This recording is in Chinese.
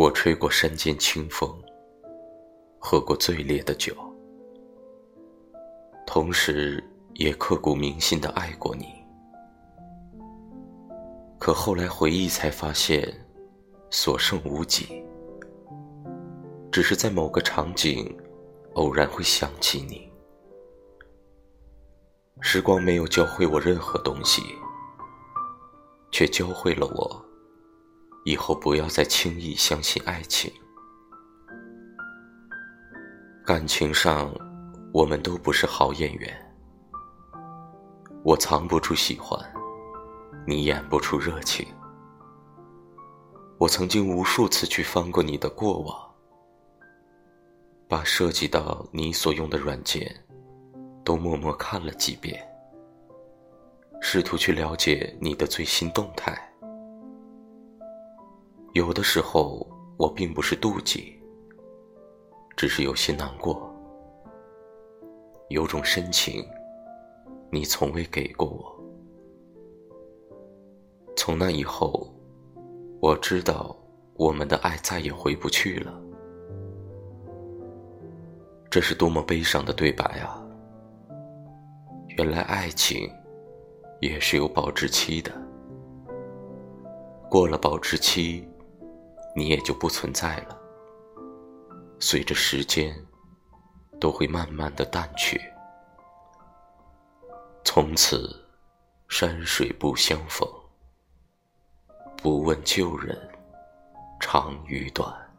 我吹过山间清风，喝过最烈的酒，同时也刻骨铭心的爱过你。可后来回忆才发现，所剩无几，只是在某个场景，偶然会想起你。时光没有教会我任何东西，却教会了我，以后不要再轻易相信爱情。感情上，我们都不是好演员，我藏不住喜欢，你演不出热情。我曾经无数次去翻过你的过往，把涉及到你所用的软件。都默默看了几遍，试图去了解你的最新动态。有的时候，我并不是妒忌，只是有些难过。有种深情，你从未给过我。从那以后，我知道我们的爱再也回不去了。这是多么悲伤的对白啊！原来爱情也是有保质期的，过了保质期，你也就不存在了。随着时间，都会慢慢的淡去，从此山水不相逢，不问旧人长与短。